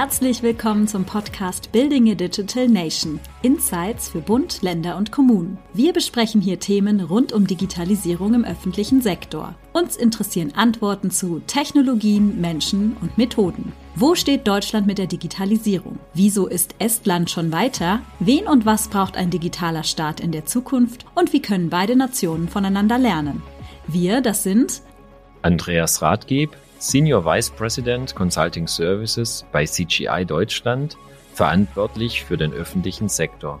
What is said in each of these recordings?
Herzlich willkommen zum Podcast Building a Digital Nation. Insights für Bund, Länder und Kommunen. Wir besprechen hier Themen rund um Digitalisierung im öffentlichen Sektor. Uns interessieren Antworten zu Technologien, Menschen und Methoden. Wo steht Deutschland mit der Digitalisierung? Wieso ist Estland schon weiter? Wen und was braucht ein digitaler Staat in der Zukunft? Und wie können beide Nationen voneinander lernen? Wir, das sind Andreas Rathgeb, Senior Vice President Consulting Services bei CGI Deutschland, verantwortlich für den öffentlichen Sektor.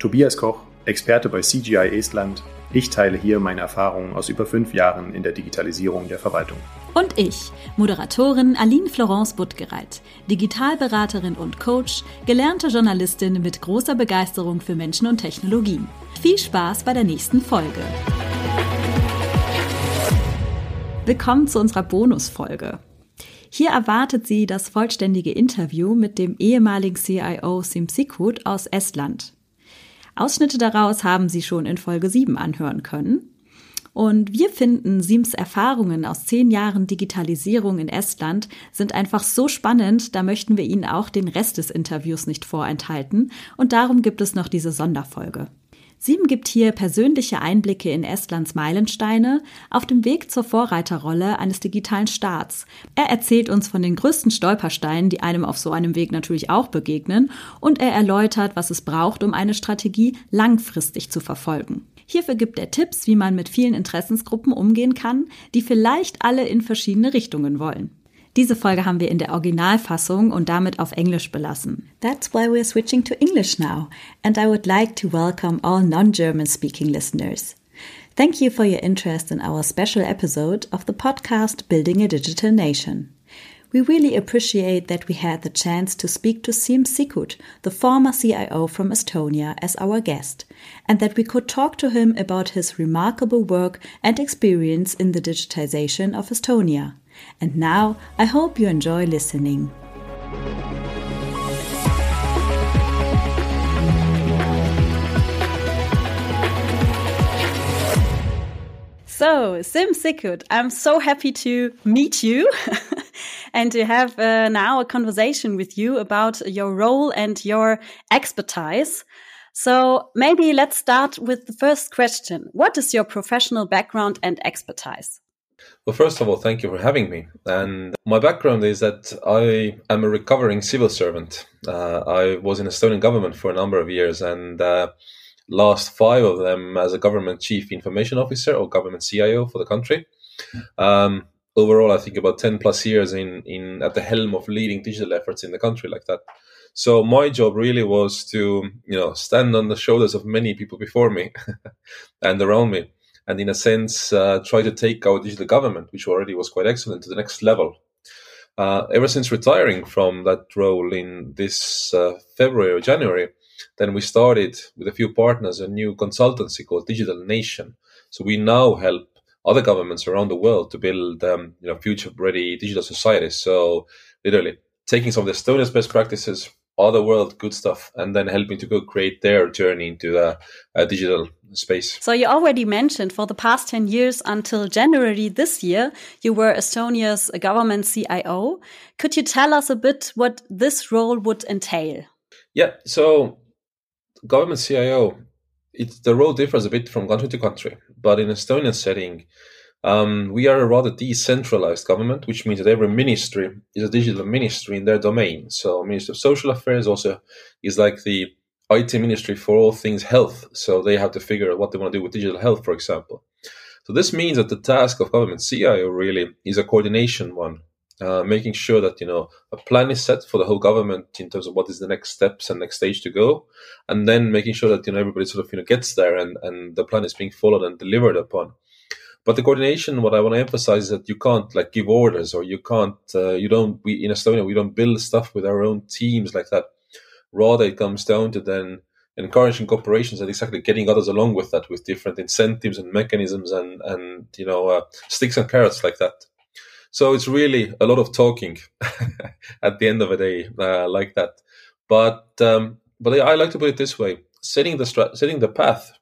Tobias Koch, Experte bei CGI Estland. Ich teile hier meine Erfahrungen aus über fünf Jahren in der Digitalisierung der Verwaltung. Und ich, Moderatorin Aline Florence Buttgereit, Digitalberaterin und Coach, gelernte Journalistin mit großer Begeisterung für Menschen und Technologien. Viel Spaß bei der nächsten Folge. Willkommen zu unserer Bonusfolge. Hier erwartet Sie das vollständige Interview mit dem ehemaligen CIO Sim Sikut aus Estland. Ausschnitte daraus haben Sie schon in Folge 7 anhören können. Und wir finden, Sims Erfahrungen aus zehn Jahren Digitalisierung in Estland sind einfach so spannend, da möchten wir Ihnen auch den Rest des Interviews nicht vorenthalten. Und darum gibt es noch diese Sonderfolge. Sieben gibt hier persönliche Einblicke in Estlands Meilensteine auf dem Weg zur Vorreiterrolle eines digitalen Staats. Er erzählt uns von den größten Stolpersteinen, die einem auf so einem Weg natürlich auch begegnen, und er erläutert, was es braucht, um eine Strategie langfristig zu verfolgen. Hierfür gibt er Tipps, wie man mit vielen Interessensgruppen umgehen kann, die vielleicht alle in verschiedene Richtungen wollen. Diese Folge haben wir in der Originalfassung und damit auf Englisch belassen. That's why we're switching to English now, and I would like to welcome all non-German speaking listeners. Thank you for your interest in our special episode of the podcast Building a Digital Nation. We really appreciate that we had the chance to speak to Sim Sikut, the former CIO from Estonia, as our guest, and that we could talk to him about his remarkable work and experience in the digitization of Estonia. And now I hope you enjoy listening. So, Siim Sikkut, I'm so happy to meet you and to have uh, now a conversation with you about your role and your expertise. So, maybe let's start with the first question. What is your professional background and expertise? Well, first of all, thank you for having me. And my background is that I am a recovering civil servant. Uh, I was in Estonian government for a number of years, and uh, last five of them as a government chief information officer or government CIO for the country. Um, overall, I think about ten plus years in in at the helm of leading digital efforts in the country like that. So my job really was to you know stand on the shoulders of many people before me and around me and in a sense uh, try to take our digital government, which already was quite excellent, to the next level. Uh, ever since retiring from that role in this uh, February or January, then we started with a few partners a new consultancy called Digital Nation. So we now help other governments around the world to build um, you know future-ready digital societies. So literally taking some of the Estonia's best practices, other world good stuff, and then helping to go create their journey into the uh, digital space. So you already mentioned for the past 10 years until January this year, you were Estonia's government CIO. Could you tell us a bit what this role would entail? Yeah, so government CIO, it, the role differs a bit from country to country, but in Estonian setting, um, we are a rather decentralized government, which means that every ministry is a digital ministry in their domain. So, Ministry of Social Affairs also is like the IT ministry for all things health. So they have to figure out what they want to do with digital health, for example. So this means that the task of government CIO really is a coordination one, uh, making sure that you know a plan is set for the whole government in terms of what is the next steps and next stage to go, and then making sure that you know everybody sort of you know gets there and and the plan is being followed and delivered upon. But the coordination, what I want to emphasize is that you can't like give orders or you can't, uh, you don't. We in Estonia we don't build stuff with our own teams like that Rather, it comes down to then encouraging corporations and exactly getting others along with that with different incentives and mechanisms and and you know uh, sticks and carrots like that. So it's really a lot of talking at the end of a day uh, like that. But um, but I like to put it this way: setting the strat- setting the path,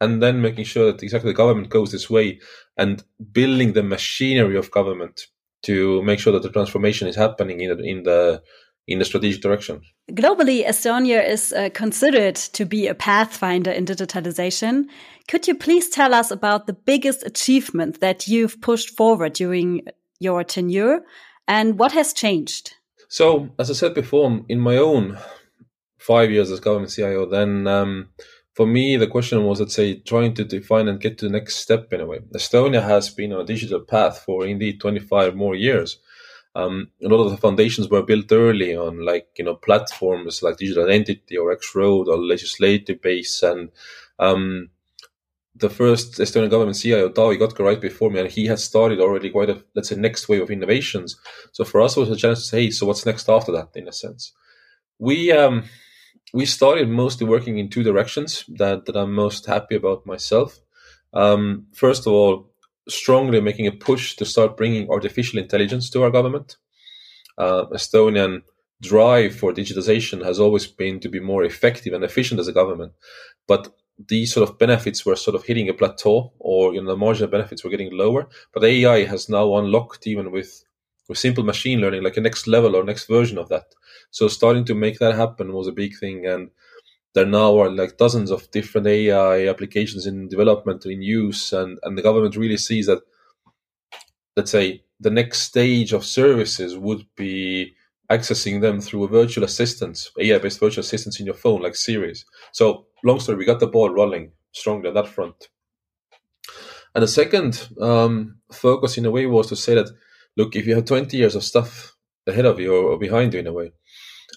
and then making sure that exactly the government goes this way, and building the machinery of government to make sure that the transformation is happening in the, in the in the strategic direction. Globally, Estonia is uh, considered to be a pathfinder in digitalization. Could you please tell us about the biggest achievement that you've pushed forward during your tenure and what has changed? So, as I said before, in my own five years as government CIO, then um, for me, the question was, let's say, trying to define and get to the next step in a way. Estonia has been on a digital path for indeed 25 more years. Um, a lot of the foundations were built early on, like you know, platforms like Digital Identity or X Road or legislative base, and um, the first Estonian government CIO Taavi Kotka right before me, and he had started already quite a let's say next wave of innovations. So for us, it was a chance to say, hey, so what's next after that? In a sense, we um, we started mostly working in two directions that, that I'm most happy about myself. Um, first of all, strongly making a push to start bringing artificial intelligence to our government. Uh, Estonian drive for digitization has always been to be more effective and efficient as a government, but these sort of benefits were sort of hitting a plateau, or you know, the marginal benefits were getting lower. But AI has now unlocked even with with simple machine learning, like a next level or next version of that. So starting to make that happen was a big thing, and there now are like dozens of different AI applications in development in use, and and the government really sees that. Let's say the next stage of services would be accessing them through a virtual assistant, AI-based virtual assistants in your phone, like Siri. So, long story, we got the ball rolling strongly on that front. And the second um, focus, in a way, was to say that look, if you have 20 years of stuff ahead of you or behind you in a way,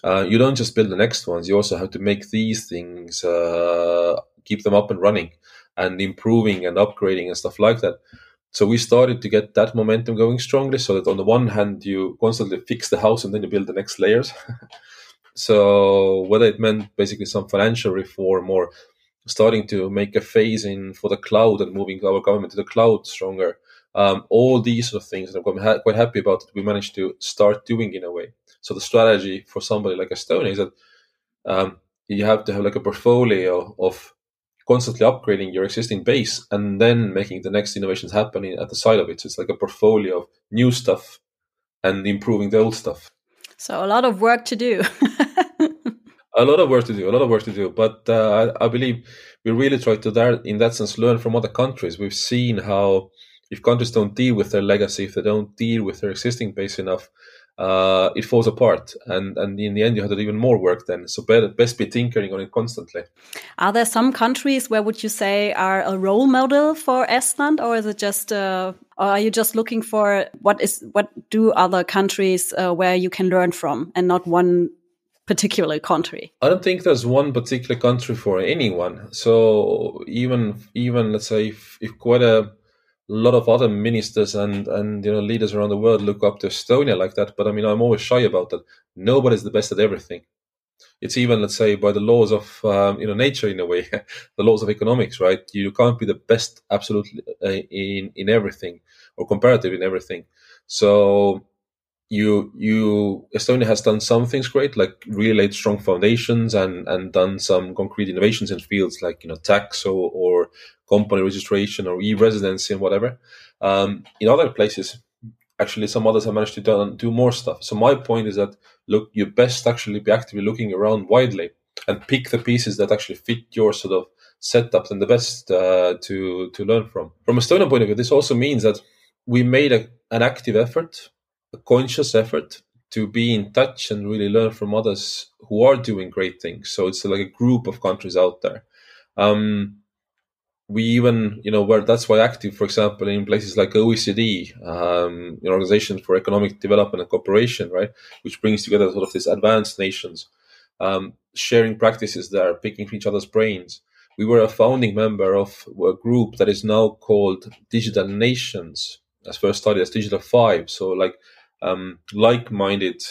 uh, you don't just build the next ones. You also have to make these things, uh, keep them up and running and improving and upgrading and stuff like that. So we started to get that momentum going strongly so that on the one hand, you constantly fix the house and then you build the next layers. so whether it meant basically some financial reform or starting to make a phase in for the cloud and moving our government to the cloud stronger, um, all these sort of things, and I'm ha- quite happy about it. We managed to start doing in a way. So the strategy for somebody like Estonia is that um, you have to have like a portfolio of constantly upgrading your existing base and then making the next innovations happening at the side of it. So it's like a portfolio of new stuff and improving the old stuff. So a lot of work to do. a lot of work to do, a lot of work to do. But uh, I, I, believe we really try to, there, in that sense, learn from other countries. We've seen how if countries don't deal with their legacy, if they don't deal with their existing base enough, uh, it falls apart. And, and in the end, you have to do even more work then. So better, best be tinkering on it constantly. Are there some countries where would you say are a role model for Estland, or is it just, uh, or are you just looking for what is what do other countries uh, where you can learn from, and not one particular country? I don't think there's one particular country for anyone. So even even let's say if, if quite a a lot of other ministers and and you know leaders around the world look up to Estonia like that. But I mean, I'm always shy about that. Nobody's the best at everything. It's even, let's say, by the laws of um, you know nature in a way, the laws of economics, right? You can't be the best absolutely uh, in in everything or comparative in everything. So you you Estonia has done some things great, like really laid strong foundations and and done some concrete innovations in fields like you know tax or, or company registration or e-residency and whatever. Um, in other places, actually, some others have managed to do, do more stuff. So my point is that look, you best actually be actively looking around widely and pick the pieces that actually fit your sort of setup and the best uh, to to learn from. From a Estonian point of view, this also means that we made a, an active effort, a conscious effort to be in touch and really learn from others who are doing great things. So it's like a group of countries out there. Um, we even, you know, where that's why active, for example, in places like OECD, um, an organization for economic development and cooperation, right, which brings together sort of these advanced nations, um, sharing practices there, picking each other's brains. We were a founding member of a group that is now called Digital Nations, as first started as Digital Five. So, like, um, like-minded,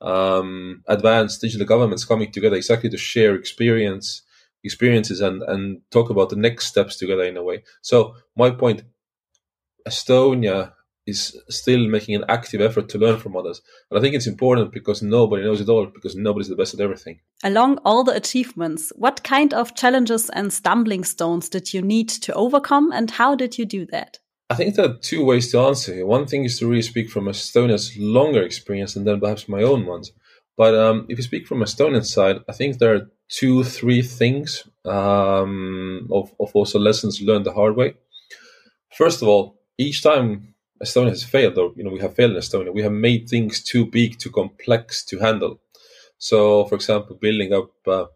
um, advanced digital governments coming together exactly to share experience experiences and and talk about the next steps together in a way. So my point, Estonia is still making an active effort to learn from others. And I think it's important because nobody knows it all, because nobody's the best at everything. Along all the achievements, what kind of challenges and stumbling stones did you need to overcome and how did you do that? I think there are two ways to answer here. One thing is to really speak from Estonia's longer experience and then perhaps my own ones. But um, if you speak from Estonian side, I think there are two, three things um, of, of also lessons learned the hard way. First of all, each time Estonia has failed, or you know, we have failed in Estonia, we have made things too big, too complex to handle. So, for example, building up, uh,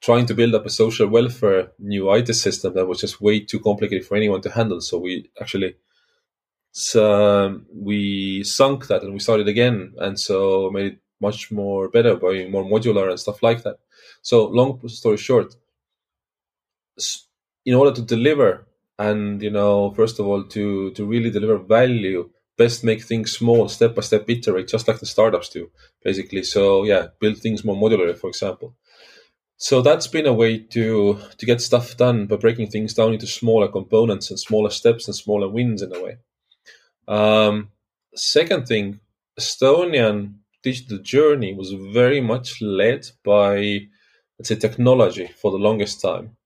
trying to build up a social welfare new IT system that was just way too complicated for anyone to handle. So we actually so we sunk that and we started again, and so made it much more better by more modular and stuff like that. So, long story short, in order to deliver and you know, first of all, to to really deliver value, best make things small, step by step, iterate, just like the startups do, basically. So yeah, build things more modular for example. So that's been a way to to get stuff done by breaking things down into smaller components and smaller steps and smaller wins in a way. Um, second thing, Estonian digital journey was very much led by, let's say, technology for the longest time.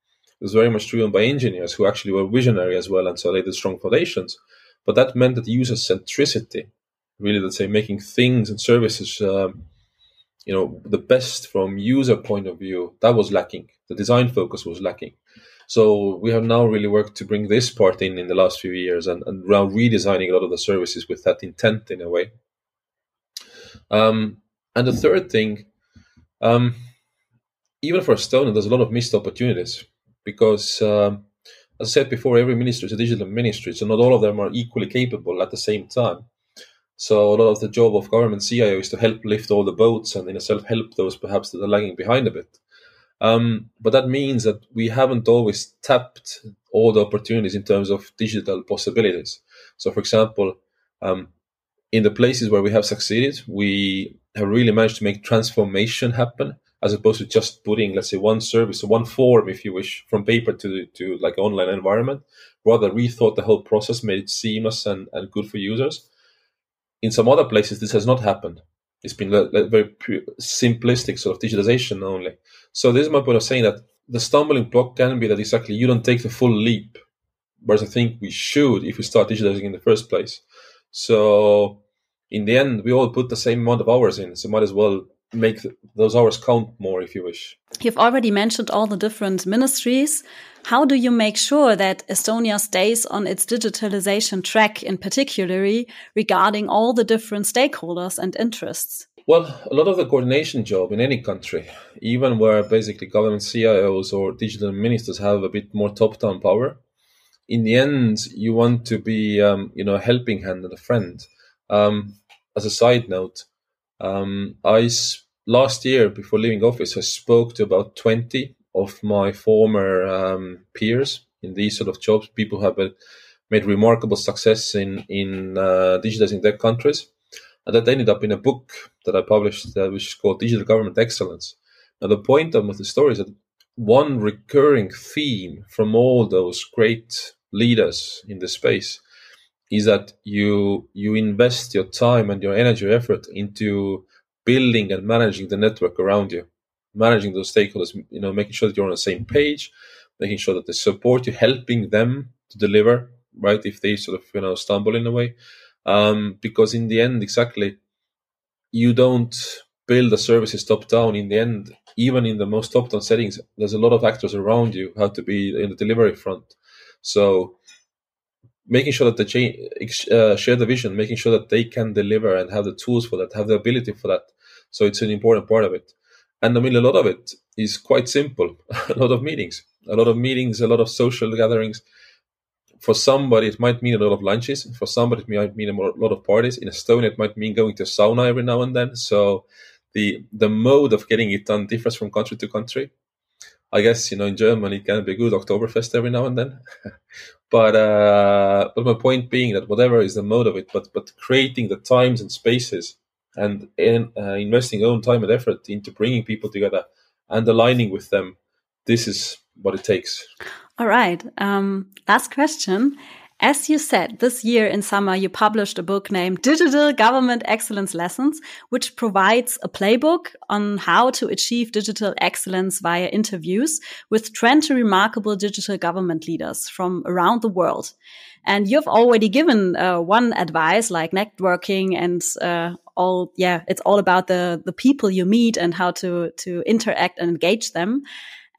It was very much driven by engineers who actually were visionary as well, and so laid the strong foundations. But that meant that user centricity, really, let's say, making things and services, um, you know, the best from user point of view, that was lacking. The design focus was lacking. So we have now really worked to bring this part in in the last few years and, and now redesigning a lot of the services with that intent in a way. Um, and the third thing, um, even for Estonia, there's a lot of missed opportunities because, um, as I said before, every ministry is a digital ministry, so not all of them are equally capable at the same time. So a lot of the job of government CIO is to help lift all the boats and in a itself help those perhaps that are lagging behind a bit. Um, but that means that we haven't always tapped all the opportunities in terms of digital possibilities. So, for example, um, in the places where we have succeeded, we have really managed to make transformation happen as opposed to just putting, let's say, one service, one form, if you wish, from paper to to like online environment. Rather, rethought the whole process, made it seamless and, and good for users. In some other places, this has not happened. It's been a, very simplistic sort of digitalization only. So this is my point of saying that the stumbling block can be that exactly you don't take the full leap, whereas I think we should if we start digitalizing in the first place. So in the end, we all put the same amount of hours in, so might as well make those hours count more if you wish. You've already mentioned all the different ministries. How do you make sure that Estonia stays on its digitalization track, in particularly regarding all the different stakeholders and interests? Well, a lot of the coordination job in any country, even where basically government CIOs or digital ministers have a bit more top-down power, in the end, you want to be, um, you know, a helping hand and a friend. Um, as a side note, um, I last year before leaving office, I spoke to about twenty of my former um, peers in these sort of jobs, people have made remarkable success in in uh, digitizing their countries, and that ended up in a book that I published, uh, which is called Digital Government Excellence. Now, the point of the story is that one recurring theme from all those great leaders in the space is that you you invest your time and your energy or effort into building and managing the network around you managing those stakeholders you know making sure that you're on the same page making sure that they support you helping them to deliver right if they sort of you know stumble in a way. Um, because in the end exactly you don't build the services top down in the end. Even in the most top down settings there's a lot of actors around you how to be in the delivery front. So making sure that the chain uh, share the vision, making sure that they can deliver and have the tools for that, have the ability for that. So it's an important part of it. And I mean, a lot of it is quite simple. a lot of meetings, a lot of meetings, a lot of social gatherings. For somebody, it might mean a lot of lunches. For somebody, it might mean a lot of parties. In Estonia, it might mean going to sauna every now and then. So the the mode of getting it done differs from country to country. I guess you know in Germany it can be a good Oktoberfest every now and then, but uh, but my point being that whatever is the mode of it, but but creating the times and spaces and in, uh, investing own time and effort into bringing people together and aligning with them, this is what it takes. All right. Um, last question. As you said, this year in summer, you published a book named Digital Government Excellence Lessons, which provides a playbook on how to achieve digital excellence via interviews with 20 remarkable digital government leaders from around the world. And you've already given uh, one advice like networking and uh, all, yeah, it's all about the, the people you meet and how to, to interact and engage them.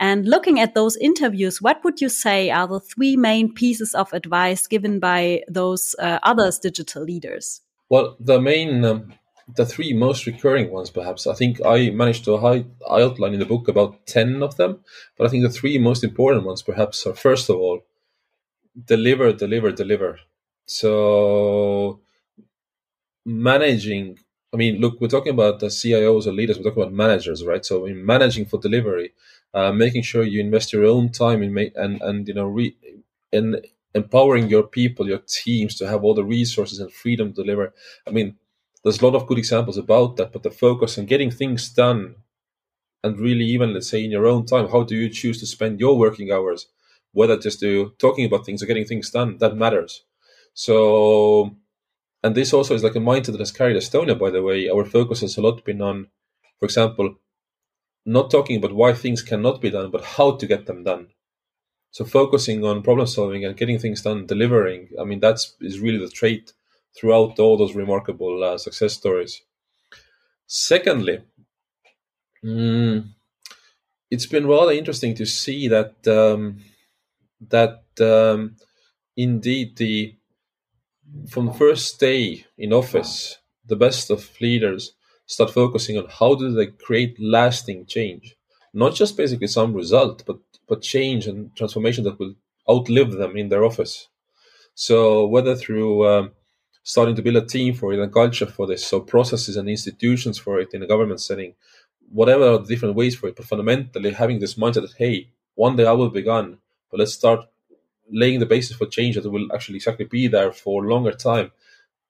And looking at those interviews, what would you say are the three main pieces of advice given by those uh, others digital leaders? Well, the main, um, the three most recurring ones, perhaps. I think I managed to hide, outline in the book about 10 of them. But I think the three most important ones, perhaps, are first of all, deliver, deliver, deliver. So managing I mean, look, we're talking about the CIOs or leaders. We're talking about managers, right? So, in managing for delivery, uh, making sure you invest your own time in and and you know re- in empowering your people, your teams to have all the resources and freedom to deliver. I mean, there's a lot of good examples about that, but the focus on getting things done, and really even let's say in your own time, how do you choose to spend your working hours? Whether just to talking about things or getting things done, that matters. So and this also is like a mindset that has carried Estonia, by the way. Our focus has a lot been on, for example, not talking about why things cannot be done, but how to get them done. So focusing on problem solving and getting things done, delivering. I mean, that's is really the trait throughout all those remarkable uh, success stories. Secondly, mm, it's been rather interesting to see that um, that um, indeed the from the first day in office, the best of leaders start focusing on how do they create lasting change, not just basically some result, but but change and transformation that will outlive them in their office. So whether through um, starting to build a team for it and culture for this, so processes and institutions for it in a government setting, whatever are the different ways for it, but fundamentally having this mindset that hey, one day I will be gone, but let's start laying the basis for change that will actually exactly be there for a longer time,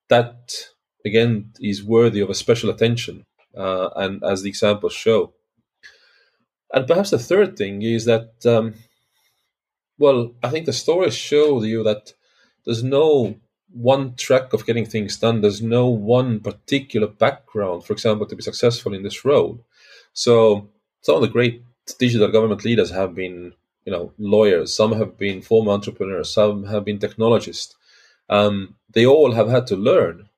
that again is worthy of a special attention, uh, and as the examples show. And perhaps the third thing is that, um, well, I think the stories show you that there's no one track of getting things done. There's no one particular background, for example, to be successful in this role. So some of the great digital government leaders have been you know lawyers some have been former entrepreneurs some have been technologists um, they all have had to learn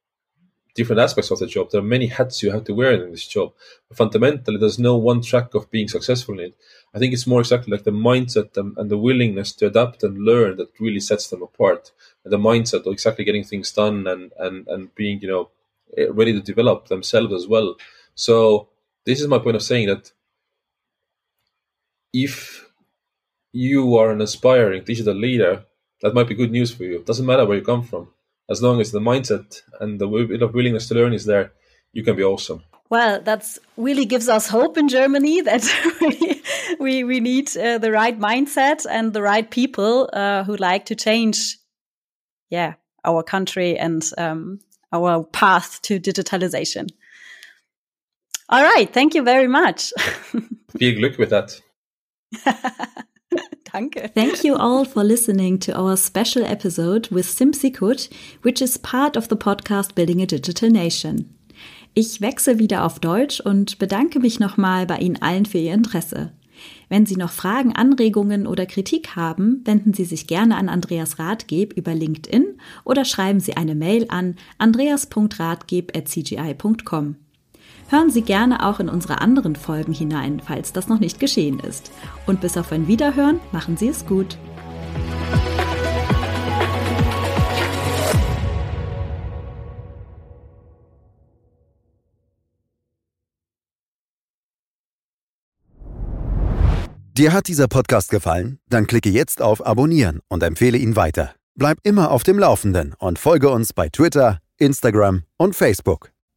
different aspects of the job. There are many hats you have to wear in this job. But fundamentally there's no one track of being successful in it. I think it's more exactly like the mindset and, the willingness to adapt and learn that really sets them apart. And the mindset of exactly getting things done and and and being you know eh, ready to develop themselves as well. So this is my point of saying that if you are an aspiring digital leader, that might be good news for you. It doesn't matter where you come from. As long as the mindset and the bit of willingness to learn is there, you can be awesome. Well, that's really gives us hope in Germany that we we need uh, the right mindset and the right people uh, who like to change, yeah, our country and um, our path to digitalization. All right, thank you very much. Viel Glück with that. Danke. Thank you all for listening to our special episode with Sim Sikut, which is part of the podcast Building a Digital Nation. Ich wechsle wieder auf Deutsch und bedanke mich nochmal bei Ihnen allen für Ihr Interesse. Wenn Sie noch Fragen, Anregungen oder Kritik haben, wenden Sie sich gerne an Andreas Ratgeb über LinkedIn oder schreiben Sie eine Mail an andreas.ratgeb.cgi.com. Hören Sie gerne auch in unsere anderen Folgen hinein, falls das noch nicht geschehen ist. Und bis auf ein Wiederhören, machen Sie es gut. Dir hat dieser Podcast gefallen? Dann klicke jetzt auf Abonnieren und empfehle ihn weiter. Bleib immer auf dem Laufenden und folge uns bei Twitter, Instagram und Facebook.